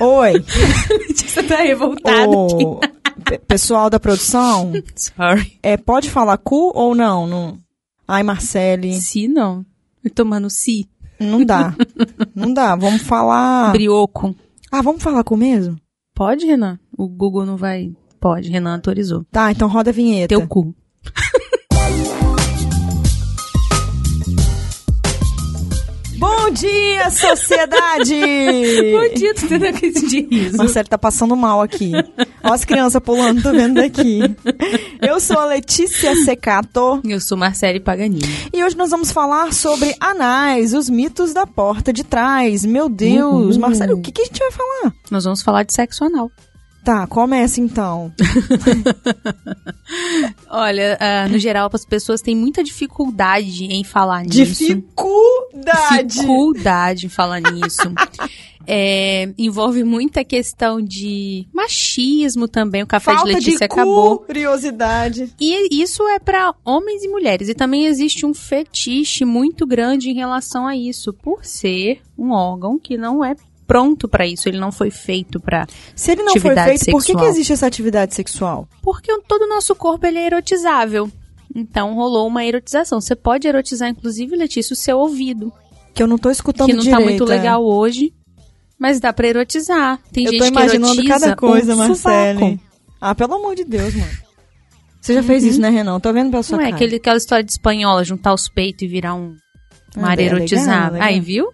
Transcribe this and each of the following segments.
Oi. Você tá revoltado pe- pessoal da produção, Sorry. é, pode falar cu ou não? não? Ai, Marcele, Si não. Eu tomando si. não dá. Não dá. Vamos falar. Brioco. Ah, vamos falar cu mesmo? Pode, Renan? O Google não vai... Pode, Renan autorizou. Tá, então roda a vinheta. Teu cu. Bom dia, sociedade! Bom dia, tô tendo crise de riso. Marcelo tá passando mal aqui. Olha as crianças pulando, tô vendo daqui. Eu sou a Letícia Secato Eu sou Marcele Paganini. e hoje nós vamos falar sobre anais, os mitos da porta de trás. Meu Deus, Uhul. Marcelo, o que, que a gente vai falar? Nós vamos falar de sexo anal. Tá, começa então. Olha, ah, no geral, as pessoas têm muita dificuldade em falar nisso. Dificuldade! Dificuldade em falar nisso. É, envolve muita questão de machismo também. O café Falta de Letícia de acabou. curiosidade. E isso é para homens e mulheres. E também existe um fetiche muito grande em relação a isso, por ser um órgão que não é pronto para isso. Ele não foi feito para. Se ele não foi feito, por que, que sexual. existe essa atividade sexual? Porque todo o nosso corpo ele é erotizável. Então rolou uma erotização. Você pode erotizar, inclusive, Letícia, o seu ouvido. Que eu não tô escutando que não direito. tá muito é. legal hoje. Mas dá pra erotizar. Tem Eu gente tô imaginando que cada coisa, o Marcele. Ah, pelo amor de Deus, mano. Você já fez isso, né, Renan? Tô vendo pela sua Não é cara. aquele, aquela história de espanhola, juntar os peitos e virar um, uma Ah, área é erotizada. legal. Aí, viu?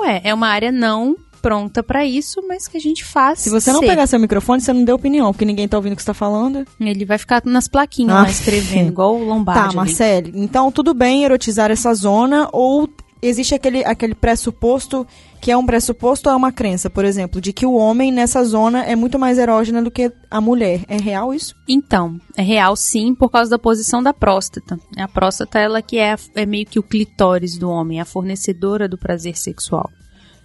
Ué, é uma área não pronta pra isso, mas que a gente faz. Se você não ser. pegar seu microfone, você não deu opinião, porque ninguém tá ouvindo o que você tá falando. Ele vai ficar nas plaquinhas Ah, lá escrevendo, igual o Lombardi. tá. Marcele. Então, tudo bem erotizar essa zona ou existe aquele, aquele pressuposto que é um pressuposto ou é uma crença, por exemplo, de que o homem nessa zona é muito mais erógena do que a mulher. É real isso? Então, é real sim, por causa da posição da próstata. A próstata, ela que é, é meio que o clitóris do homem, a fornecedora do prazer sexual.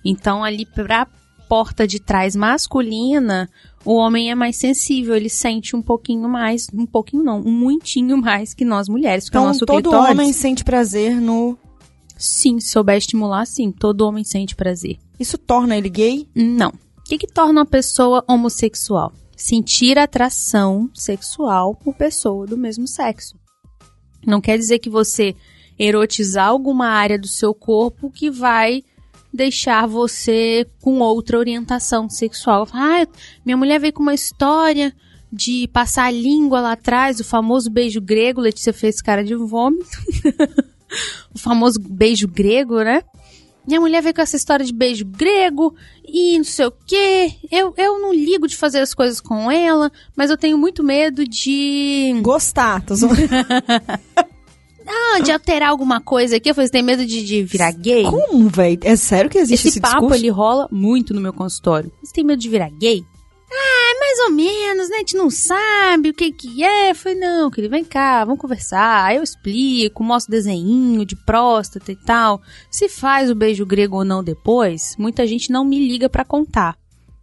Então, ali pra porta de trás masculina, o homem é mais sensível, ele sente um pouquinho mais, um pouquinho não, um muitinho mais que nós mulheres, o Então, todo clitóris... homem sente prazer no... Sim, se souber estimular, sim, todo homem sente prazer. Isso torna ele gay? Não. O que, que torna uma pessoa homossexual? Sentir atração sexual por pessoa do mesmo sexo. Não quer dizer que você erotizar alguma área do seu corpo que vai deixar você com outra orientação sexual. Ah, minha mulher veio com uma história de passar a língua lá atrás, o famoso beijo grego, Letícia fez cara de vômito. o famoso beijo grego, né? Minha mulher veio com essa história de beijo grego e não sei o quê. Eu, eu não ligo de fazer as coisas com ela, mas eu tenho muito medo de. Gostar. Tô zoando. Ah, de alterar alguma coisa aqui. Eu falei, você tem medo de, de virar gay? Como, velho? É sério que existe Esse esse, papo discurso? ele rola muito no meu consultório. Você tem medo de virar gay? Ah, mais ou menos, né? A gente não sabe o que que é. Eu falei, não, querido, vem cá, vamos conversar. Aí eu explico, mostro desenho de próstata e tal. Se faz o beijo grego ou não depois, muita gente não me liga pra contar.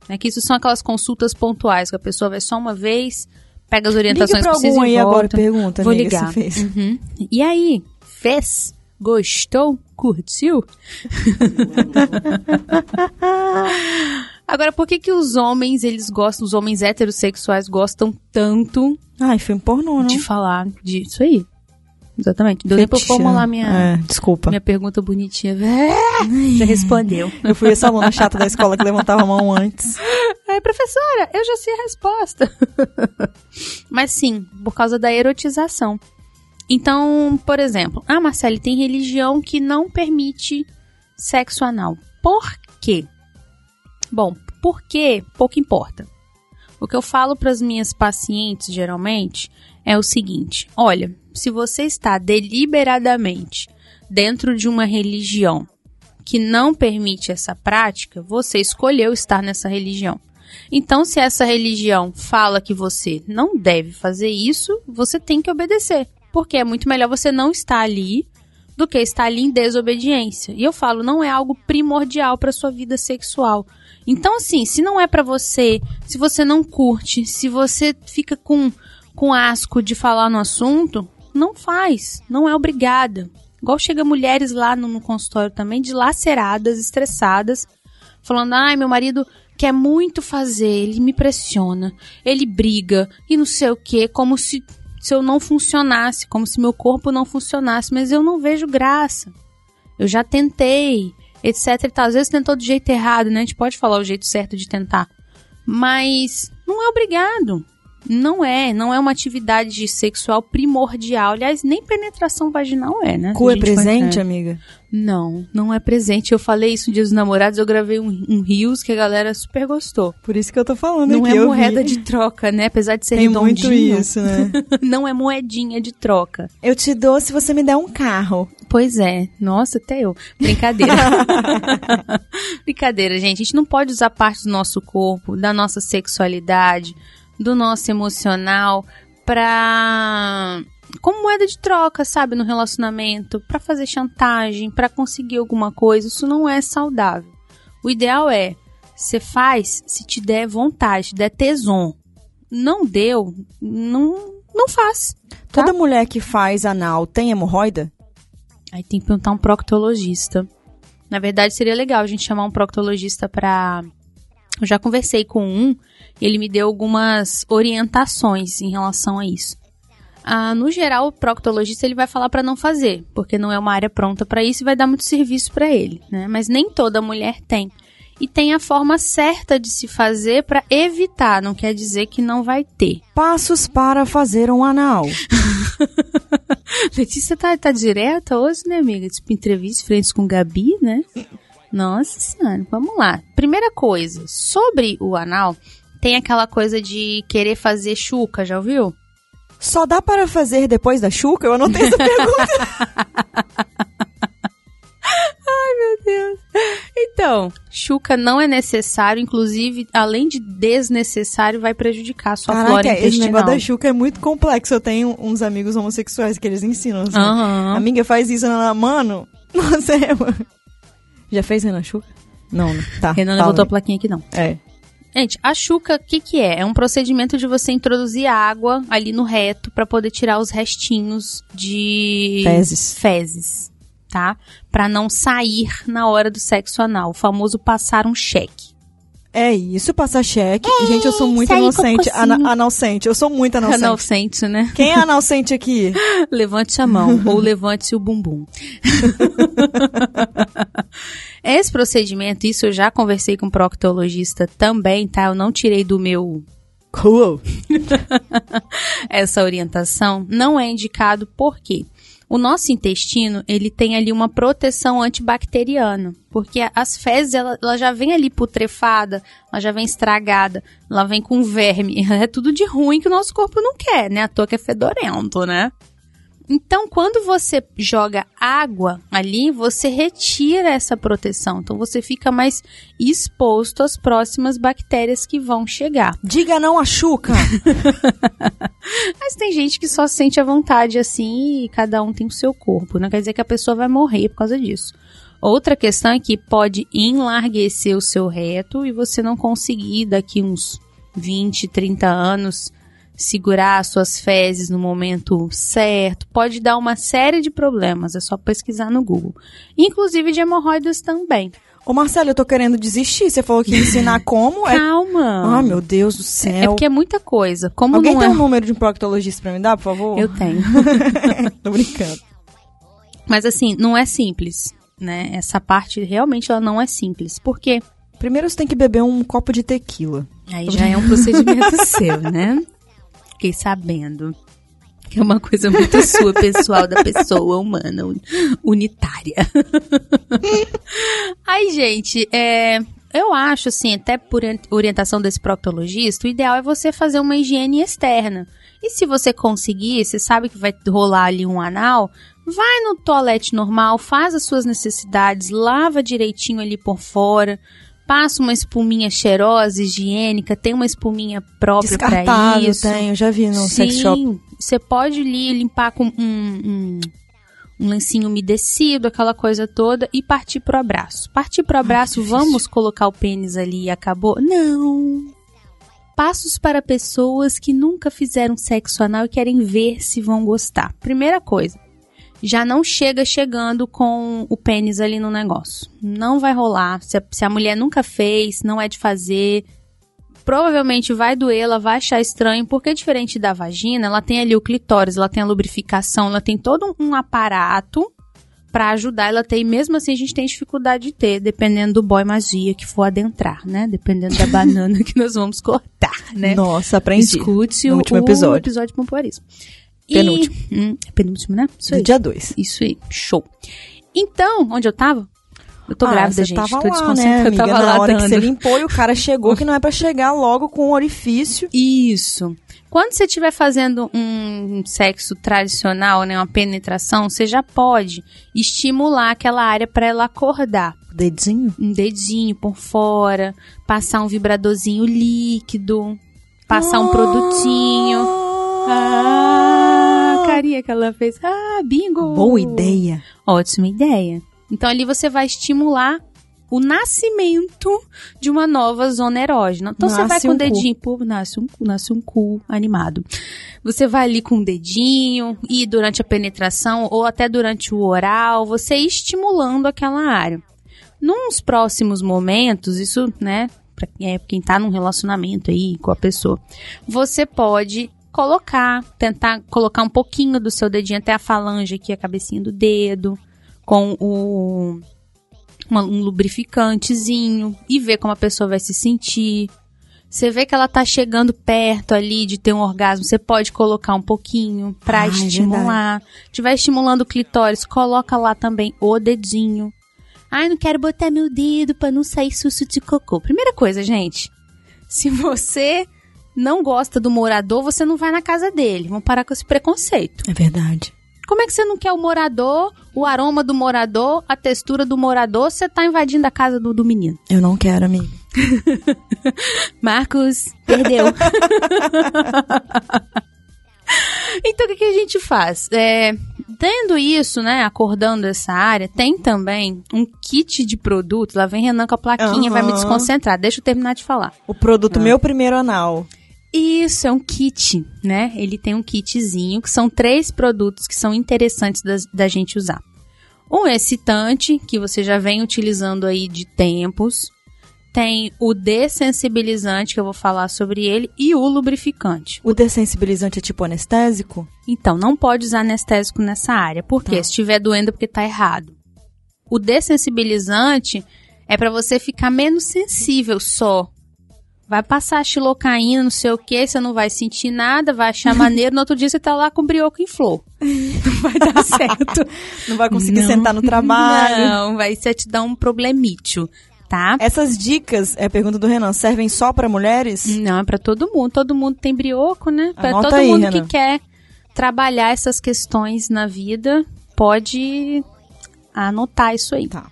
É que isso são aquelas consultas pontuais, que a pessoa vai só uma vez, pega as Liga orientações pra que precisa algum e aí agora pergunta, Vou ligar. fez. Uhum. E aí, fez? Gostou? Curtiu? Agora, por que que os homens, eles gostam, os homens heterossexuais gostam tanto Ai, filme pornô, não? de falar disso aí? Exatamente. Deu nem pra formular né? minha, É, desculpa. minha pergunta bonitinha. Já respondeu. Eu fui essa aluna chata da escola que levantava a mão antes. Aí, professora, eu já sei a resposta. Mas sim, por causa da erotização. Então, por exemplo, ah, Marcele, tem religião que não permite sexo anal. Por quê? Bom, por quê? Pouco importa. O que eu falo para as minhas pacientes, geralmente, é o seguinte: olha, se você está deliberadamente dentro de uma religião que não permite essa prática, você escolheu estar nessa religião. Então, se essa religião fala que você não deve fazer isso, você tem que obedecer. Porque é muito melhor você não estar ali do que estar ali em desobediência. E eu falo, não é algo primordial para sua vida sexual. Então, assim, se não é para você, se você não curte, se você fica com, com asco de falar no assunto, não faz, não é obrigada. Igual chega mulheres lá no, no consultório também, dilaceradas, estressadas, falando, ai, meu marido quer muito fazer, ele me pressiona, ele briga e não sei o que, como se, se eu não funcionasse, como se meu corpo não funcionasse, mas eu não vejo graça. Eu já tentei, etc e tal. Às vezes tentou do jeito errado, né? A gente pode falar o jeito certo de tentar. Mas não é obrigado. Não é, não é uma atividade sexual primordial. Aliás, nem penetração vaginal é, né? Cu é presente, amiga? Não, não é presente. Eu falei isso no Dia dos Namorados, eu gravei um, um Rios que a galera super gostou. Por isso que eu tô falando Não é moeda vi. de troca, né? Apesar de ser Tem redondinho. muito isso, né? não é moedinha de troca. eu te dou se você me der um carro. Pois é. Nossa, até eu. Brincadeira. Brincadeira, gente. A gente não pode usar parte do nosso corpo, da nossa sexualidade, do nosso emocional pra como moeda de troca, sabe, no relacionamento, pra fazer chantagem, pra conseguir alguma coisa. Isso não é saudável. O ideal é você faz se te der vontade, te der tesão. Não deu, não não faz. Tá? Toda mulher que faz anal tem hemorroida? Aí tem que perguntar um proctologista. Na verdade, seria legal a gente chamar um proctologista pra. Eu já conversei com um, ele me deu algumas orientações em relação a isso. Ah, no geral, o proctologista ele vai falar pra não fazer, porque não é uma área pronta pra isso e vai dar muito serviço pra ele, né? Mas nem toda mulher tem. E tem a forma certa de se fazer pra evitar, não quer dizer que não vai ter. Passos para fazer um anal. Letícia tá, tá direta hoje, né, amiga? Tipo, entrevista frente com Gabi, né? Nossa senhora, vamos lá. Primeira coisa, sobre o anal, tem aquela coisa de querer fazer chuca, já ouviu? Só dá para fazer depois da chuca? Eu anotei essa pergunta. Então, chuca não é necessário, inclusive, além de desnecessário, vai prejudicar a sua flora Caraca, esse intestinal. negócio da chuca é muito complexo. Eu tenho uns amigos homossexuais que eles ensinam. Assim. Aham. Amiga, faz isso. Ela, mano, você é... Já fez Renan Chuca? Não? Tá. Renan fala levantou a plaquinha aqui, não. É. Gente, a chuca, o que que é? É um procedimento de você introduzir água ali no reto pra poder tirar os restinhos de Fezes. fezes, tá? Pra não sair na hora do sexo anal, o famoso passar um cheque. É isso, passar cheque. Gente, eu sou muito inocente. Ana, analcente. Eu sou muito analcente. Analcente, né? Quem é analcente aqui? Levante a mão ou levante o bumbum. Esse procedimento, isso eu já conversei com um proctologista também, tá? Eu não tirei do meu Cool. essa orientação, não é indicado porque o nosso intestino, ele tem ali uma proteção antibacteriana, porque as fezes, ela, ela já vem ali putrefada, ela já vem estragada, ela vem com verme, é tudo de ruim que o nosso corpo não quer, né? À toa que é fedorento, né? Então, quando você joga água ali, você retira essa proteção. Então, você fica mais exposto às próximas bactérias que vão chegar. Diga não a chuca. Mas tem gente que só sente a vontade assim e cada um tem o seu corpo. Não quer dizer que a pessoa vai morrer por causa disso. Outra questão é que pode enlarguecer o seu reto e você não conseguir daqui uns 20, 30 anos segurar as suas fezes no momento certo. Pode dar uma série de problemas, é só pesquisar no Google. Inclusive de hemorroidas também. Ô, Marcelo, eu tô querendo desistir. Você falou que ia ensinar como. É... Calma. Ah, meu Deus do é céu. porque é muita coisa. Como Alguém não tem é... um número de um proctologista pra me dar, por favor? Eu tenho. tô brincando. Mas assim, não é simples, né? Essa parte realmente ela não é simples. Por quê? Primeiro você tem que beber um copo de tequila. Aí já é um procedimento seu, né? Fiquei sabendo. Que é uma coisa muito sua, pessoal, da pessoa humana, un- unitária. Aí, gente, é, eu acho, assim, até por ori- orientação desse proctologista, o ideal é você fazer uma higiene externa. E se você conseguir, você sabe que vai rolar ali um anal, vai no toalete normal, faz as suas necessidades, lava direitinho ali por fora, passa uma espuminha cheirosa, higiênica, tem uma espuminha própria para isso. tem, eu já vi no sex shop. Sim, você pode ali limpar com um, um, um lencinho umedecido, aquela coisa toda, e partir pro abraço. Partir pro abraço, difícil. vamos colocar o pênis ali e acabou? Não. Passos para pessoas que nunca fizeram sexo anal e querem ver se vão gostar. Primeira coisa, já não chega chegando com o pênis ali no negócio. Não vai rolar. Se a, se a mulher nunca fez, não é de fazer, provavelmente vai doer, ela vai achar estranho, porque diferente da vagina, ela tem ali o clitóris, ela tem a lubrificação, ela tem todo um aparato para ajudar ela a ter, e mesmo assim a gente tem dificuldade de ter, dependendo do boy magia que for adentrar, né? Dependendo da banana que nós vamos cortar, né? Nossa, aprendi. Escute no o último episódio. o episódio pompoarismo. E- Penúltimo. Hum, é penúltimo, né? Isso Do aí. dia 2. Isso aí, show. Então, onde eu tava? Eu tô grávida, você gente. Tava tô lá, desconcentrada. né, eu amiga? tava Na lá hora dando. que você limpou e o cara chegou que não é pra chegar logo com o orifício. Isso. Quando você estiver fazendo um sexo tradicional, né, uma penetração, você já pode estimular aquela área para ela acordar. Dedinho? Um dedinho por fora, passar um vibradorzinho líquido, passar um produtinho. Ah, carinha que ela fez. Ah, bingo! Boa ideia. Ótima ideia. Então ali você vai estimular o nascimento de uma nova zona erógena. Então você vai Nasce com o um cu. dedinho, pô, nasce um, cu- nasce um cu animado. Você vai ali com o dedinho e durante a penetração ou até durante o oral, você estimulando aquela área. Nos próximos momentos, isso, né, quem, é, quem tá num relacionamento aí com a pessoa, você pode colocar, tentar colocar um pouquinho do seu dedinho até a falange aqui, a cabecinha do dedo, com o um lubrificantezinho e ver como a pessoa vai se sentir. Você vê que ela tá chegando perto ali de ter um orgasmo, você pode colocar um pouquinho pra Ah, é estimular. Tiver estimulando o clitóris, coloca lá também o dedinho. Ai, não quero botar meu dedo pra não sair susto de cocô. Primeira coisa, gente. Se você não gosta do morador, você não vai na casa dele. Vamos parar com esse preconceito. É verdade. Como é que você não quer o morador, o aroma do morador, a textura do morador, você tá invadindo a casa do, do menino? Eu não quero, amiga. Marcos, perdeu. então, o que, que a gente faz? É, tendo isso, né, acordando essa área, tem também um kit de produtos. Lá vem Renan com a plaquinha, vai me desconcentrar. Deixa eu terminar de falar. O produto Ah. Meu Primeiro Anal. Isso, é um kit, né? Ele tem um kitzinho, que são três produtos que são interessantes da, da gente usar. Um excitante, que você já vem utilizando aí de tempos. Tem o dessensibilizante, que eu vou falar sobre ele, e o lubrificante. O dessensibilizante é tipo anestésico? Então, não pode usar anestésico nessa área, porque Tá. se estiver doendo é porque tá errado. O dessensibilizante é para você ficar menos sensível só. Vai passar xilocaína, não sei o que, você não vai sentir nada, vai achar maneiro, no outro dia você tá lá com brioco em flor. Não vai dar certo. Não vai conseguir Não. sentar no trabalho. Não, vai ser te dar um problemítio, tá? Essas dicas, é a pergunta do Renan, servem só pra mulheres? Não, é pra todo mundo. Todo mundo tem brioco, né? Pra Anota todo aí, mundo Renan. que quer trabalhar essas questões na vida, pode anotar isso aí. Tá.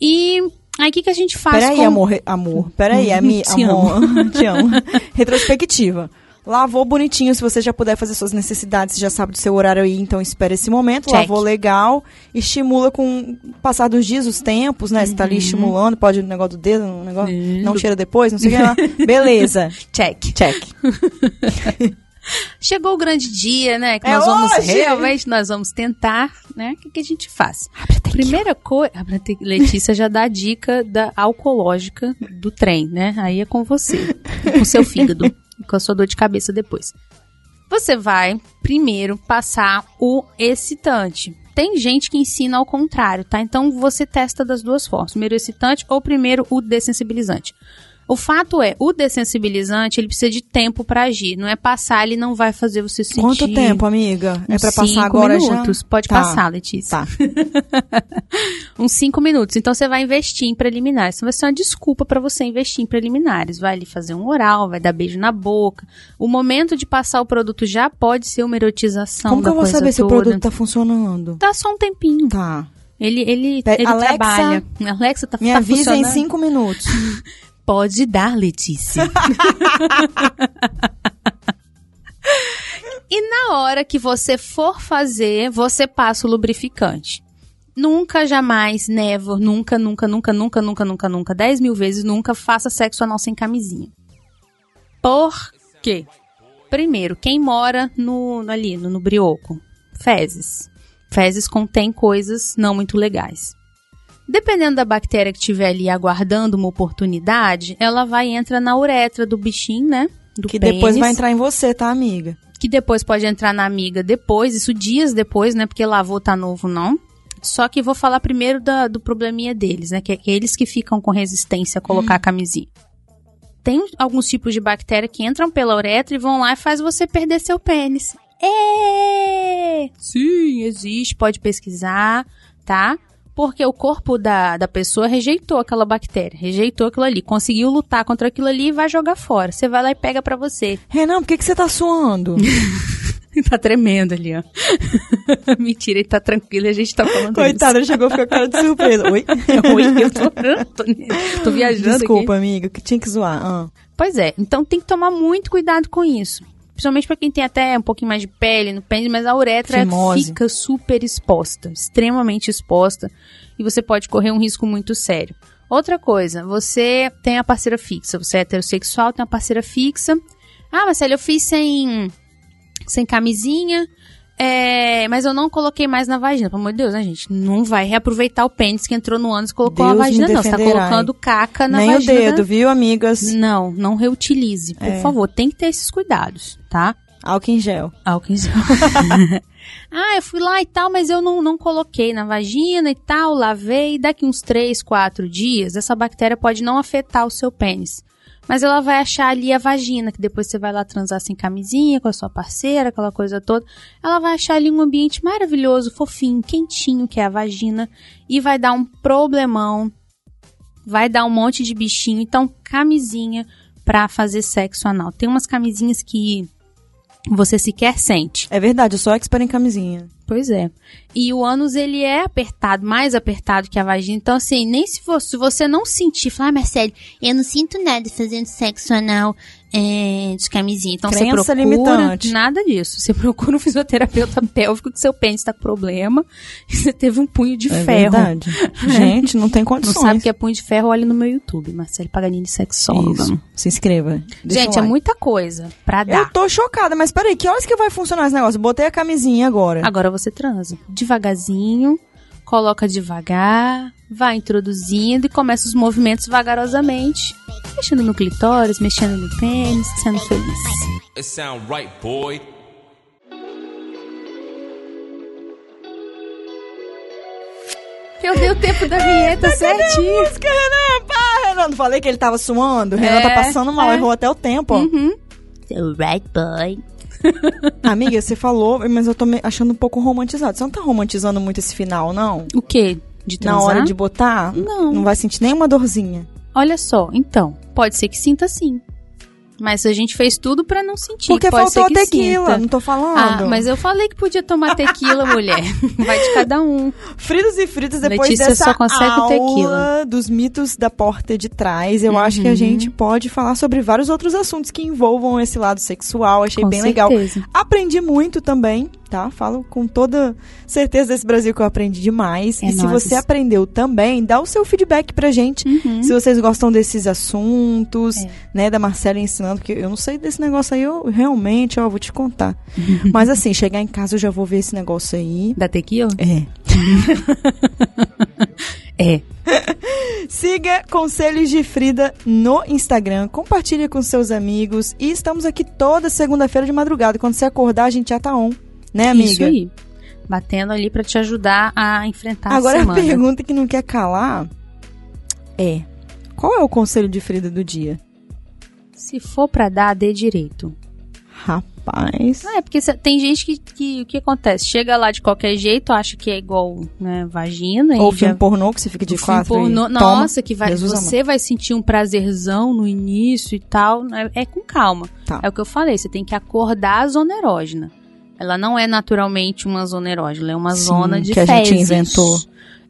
E aí, o que, que a gente faz Peraí, com... amor, amor. Peraí, ami, Te amor. Te amo. Retrospectiva. Lavou bonitinho, se você já puder fazer suas necessidades, você já sabe do seu horário aí, então espera esse momento. Check. Lavou legal, estimula com o passar dos dias, os tempos, né? Você tá ali estimulando, pode o negócio do dedo, um negócio, Uhum. não cheira depois, não sei o que lá. Beleza. Check. Check. Chegou o grande dia, né? Que É nós vamos hoje! realmente, nós vamos tentar, né? O que, que a gente faz? Abre a. Primeira coisa, Letícia já dá a dica da alcoológica do trem, né? Aí é com você, com seu fígado, com a sua dor de cabeça depois. Você vai primeiro passar o excitante. Tem gente que ensina ao contrário, tá? Então você testa das duas formas, primeiro o excitante ou primeiro o dessensibilizante. O fato é, o dessensibilizante, ele precisa de tempo pra agir, não é passar, ele não vai fazer você sentir Quanto tempo, amiga? É pra passar cinco agora minutos. já? Pode Tá. passar, Letícia. Tá. Uns 5 minutos. Então você vai investir em preliminares. Isso vai ser uma desculpa para você investir em preliminares. Vai ali fazer um oral, vai dar beijo na boca. O momento de passar o produto já pode ser uma erotização Como que eu vou saber se o toda. produto tá funcionando? Dá só um tempinho. Tá. Ele, ele, ele Alexa, trabalha. Alexa tá, Me tá avisa em cinco minutos. Pode dar, Letícia. e na hora que você for fazer, você passa o lubrificante. Nunca, jamais, never, nunca, nunca, nunca, nunca, nunca, nunca, nunca, 10 mil vezes, nunca faça sexo anal sem camisinha. Por quê? Primeiro, quem mora no, ali, no, no brioco? Fezes. Fezes contém coisas não muito legais. Dependendo da bactéria que estiver ali aguardando uma oportunidade, ela vai e entra na uretra do bichinho, né? Do Que pênis, depois vai entrar em você, tá, amiga? Que depois pode entrar na amiga depois, isso dias depois, né? Porque lavou tá novo, não. Só que vou falar primeiro da- do probleminha deles, né? Que é eles que ficam com resistência a colocar a camisinha. Tem alguns tipos de bactéria que entram pela uretra e vão lá e faz você perder seu pênis. É! Sim, existe, pode pesquisar, tá? Porque o corpo da, da pessoa rejeitou aquela bactéria, rejeitou aquilo ali, conseguiu lutar contra aquilo ali e vai jogar fora. Você vai lá e pega pra você. Renan, por que, que você tá suando? tá tremendo ali, ó. Mentira, ele tá tranquilo e a gente tá falando Coitada, ele chegou e ficou com cara de surpresa. Oi? isso. Oi, eu tô, tô, tô viajando Desculpa, aqui. amiga, que tinha que zoar. Ah. Pois é, então tem que tomar muito cuidado com isso. Principalmente pra quem tem até um pouquinho mais de pele no pênis, mas a uretra Fimose. fica super exposta, extremamente exposta, e você pode correr um risco muito sério. Outra coisa, você tem a parceira fixa, você é heterossexual, tem a parceira fixa. Ah, Marcelo, eu fiz sem, sem camisinha, é, mas eu não coloquei mais na vagina. Pelo amor de Deus, né, gente? Não vai reaproveitar o pênis que entrou no ânus e colocou Deus na me vagina, não. Você tá colocando caca na Nem vagina. o dedo, viu, amigas? Não, não reutilize, por É. favor. Tem que ter esses cuidados, tá? Álcool em gel. Álcool em gel. ah, eu fui lá e tal, mas eu não, não coloquei na vagina e tal, lavei. Daqui uns 3, 4 dias, essa bactéria pode não afetar o seu pênis. Mas ela vai achar ali a vagina, que depois você vai lá transar sem camisinha, com a sua parceira, aquela coisa toda. Ela vai achar ali um ambiente maravilhoso, fofinho, quentinho, que é a vagina, e vai dar um problemão. Vai dar um monte de bichinho. Então, camisinha pra fazer sexo anal. Tem umas camisinhas que você sequer sente. É verdade, eu sou expert em camisinha. Pois é. E o ânus, ele é apertado, mais apertado que a vagina. Então, assim, nem se você, se você não sentir, falar, ah, Marcelo, eu não sinto nada fazendo sexo anal é, de camisinha. Então, você Crença procura... limitante. Nada disso. Você procura um fisioterapeuta pélvico que seu pênis tá com problema e você teve um punho de É ferro. verdade. Gente, não tem Não condições. sabe o que é punho de ferro? Olha no meu YouTube, Marcelo Paganini Sexóloga. Isso. Se inscreva. Deixa Gente, é muita coisa pra dar. Eu tô chocada, mas peraí, que horas que vai funcionar esse negócio? Botei a camisinha agora. Agora você transa. Devagarzinho, coloca devagar, vai introduzindo e começa os movimentos vagarosamente. Mexendo no clitóris, mexendo no pênis, sendo feliz. It sound right, boy. Eu dei o tempo da vinheta certinho. Música, Renan, pá, Renan. Não falei que ele tava suando? Renan É, tá passando mal, é. errou até o tempo, ó. So right, boy. Amiga, você falou, mas eu tô me achando um pouco romantizado. Você não tá romantizando muito esse final, não? O quê? De Na transar? hora de botar? Não. Não vai sentir nenhuma dorzinha. Olha só, então, pode ser que sinta sim. Mas a gente fez tudo pra não sentir. Porque pode faltou tequila, sinta. não tô falando. Ah, mas eu falei que podia tomar tequila, mulher. Vai de cada um. Fritos e fritas, depois Letícia dessa só consegue aula tequila. dos mitos da porta de trás, eu acho que Uhum. a gente pode falar sobre vários outros assuntos que envolvam esse lado sexual. Achei Com bem legal. certeza. Aprendi muito também, tá? Falo com toda certeza desse Brasil que eu aprendi demais. É e se você aprendeu também, dá o seu feedback pra gente. Uhum. Se vocês gostam desses assuntos, É. né, da Marcela ensinando, porque eu não sei desse negócio aí, eu realmente, ó, vou te contar. Mas assim, chegar em casa eu já vou ver esse negócio aí. Da tequila? É. É. Siga Conselhos de Frida no Instagram, compartilhe com seus amigos e estamos aqui toda segunda-feira de madrugada. Quando você acordar, a gente já tá on, né, amiga? Isso aí. Batendo ali pra te ajudar a enfrentar Agora a a semana. pergunta que não quer calar é: qual é o conselho de Frida do dia? Se for pra dar, dê direito. Rapaz. É porque cê- tem gente que, que o que acontece? Chega lá de qualquer jeito, acha que é igual, né, vagina. Ou filme já- pornô que você fica de quatro pornô- e toma. Nossa, que vai, Jesus você vai sentir um prazerzão no início e tal. É, é com calma. Tá. É o que eu falei, você tem que acordar a zona erógena. Ela não é naturalmente uma zona erógena, é uma Sim, zona de que a gente fezes. inventou.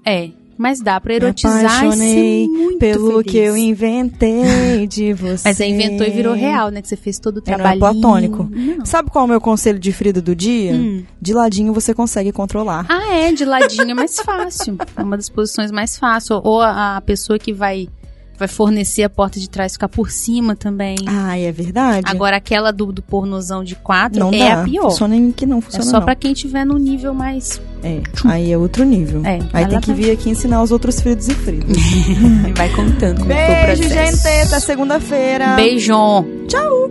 É, mas dá pra Me erotizar e apaixonei ser muito Pelo feliz. que eu inventei de você. Mas você inventou e virou real, né? Que você fez todo o É, não é trabalho. platônico. Não. Sabe qual é o meu conselho de Frida do dia? Hum. De ladinho você consegue controlar. Ah, é, de ladinho é mais fácil. É uma das posições mais fáceis. Ou a, a pessoa que vai vai fornecer a porta de trás ficar por cima também. Ah, é verdade. Agora, aquela do, do pornozão de quatro não é dá. a pior. Só nem que não É funciona só não. pra quem tiver no nível mais. É, aí é outro nível. É, aí tem que vai- vir aqui ensinar os outros fritos e fritos. Vai contando Beijo, gente. Até segunda-feira. Beijão. Tchau.